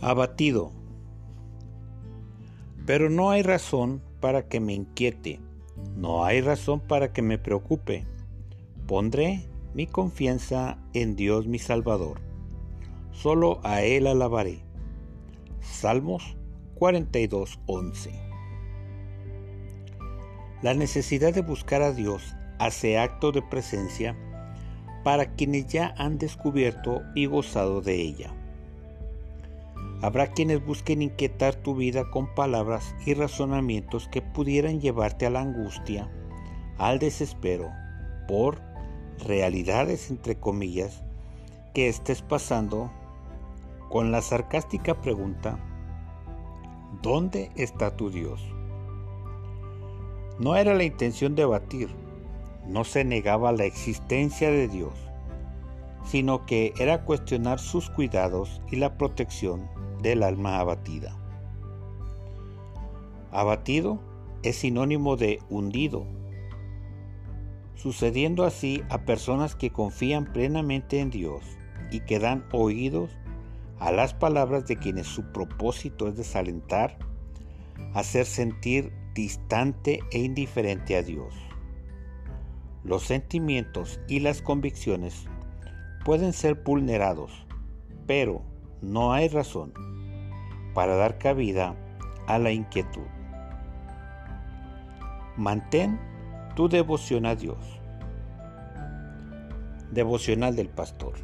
Abatido. Pero no hay razón para que me inquiete, no hay razón para que me preocupe. Pondré mi confianza en Dios mi Salvador. Solo a Él alabaré. Salmos 42:11 La necesidad de buscar a Dios hace acto de presencia para quienes ya han descubierto y gozado de ella. Habrá quienes busquen inquietar tu vida con palabras y razonamientos que pudieran llevarte a la angustia, al desespero, por realidades entre comillas que estés pasando con la sarcástica pregunta, ¿dónde está tu Dios? No era la intención de batir, no se negaba la existencia de Dios, sino que era cuestionar sus cuidados y la protección del alma abatida. Abatido es sinónimo de hundido, sucediendo así a personas que confían plenamente en Dios y que dan oídos a las palabras de quienes su propósito es desalentar, hacer sentir distante e indiferente a Dios. Los sentimientos y las convicciones pueden ser vulnerados, pero no hay razón para dar cabida a la inquietud. Mantén tu devoción a Dios. Devocional del Pastor.